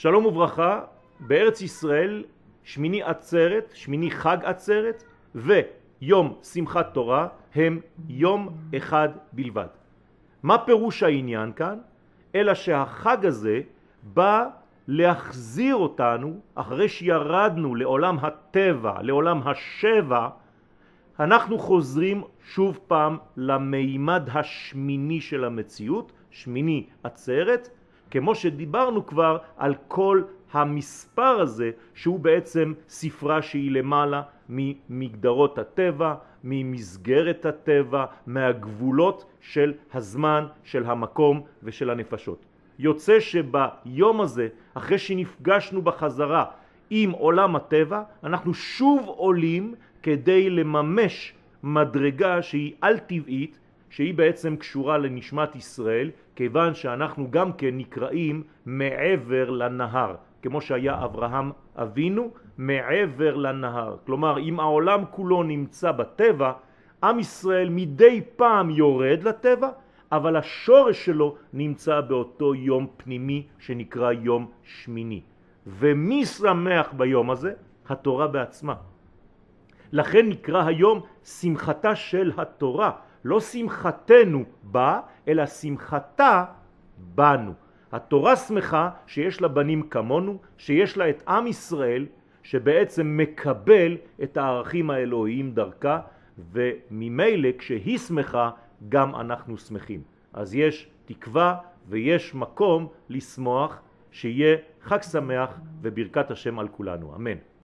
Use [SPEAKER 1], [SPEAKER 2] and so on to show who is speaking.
[SPEAKER 1] שלום וברכה, בארץ ישראל שמיני עצרת, שמיני חג עצרת ויום שמחת תורה הם יום אחד בלבד. מה פירוש העניין כאן? אלא שהחג הזה בא להחזיר אותנו אחרי שירדנו לעולם הטבע, לעולם השבע, אנחנו חוזרים שוב פעם למימד השמיני של המציאות, שמיני עצרת, כמו שדיברנו כבר על כל המספר הזה שהוא בעצם ספרה שהיא למעלה ממגדרות הטבע, ממסגרת הטבע, מהגבולות של הזמן, של המקום ושל הנפשות. יוצא שביום הזה, אחרי שנפגשנו בחזרה עם עולם הטבע, אנחנו שוב עולים כדי לממש מדרגה שהיא על טבעית, שהיא בעצם קשורה לנשמת ישראל, כיוון שאנחנו גם כן נקראים מעבר לנהר, כמו שהיה אברהם אבינו מעבר לנהר. כלומר, אם העולם כולו נמצא בטבע, עם ישראל מדי פעם יורד לטבע, אבל השורש שלו נמצא באותו יום פנימי שנקרא יום שמיני. ומי שמח ביום הזה? התורה בעצמה. לכן נקרא היום שמחתה של התורה, לא שמחתנו בה, אלא שמחתה בנו. התורה שמחה שיש לה בנים כמונו, שיש לה את עם ישראל, שבעצם מקבל את הערכים האלוהיים דרכה, וממילא כשהיא שמחה גם אנחנו שמחים. אז יש תקווה ויש מקום לשמוח, שיהיה חג שמח וברכת השם על כולנו. אמן.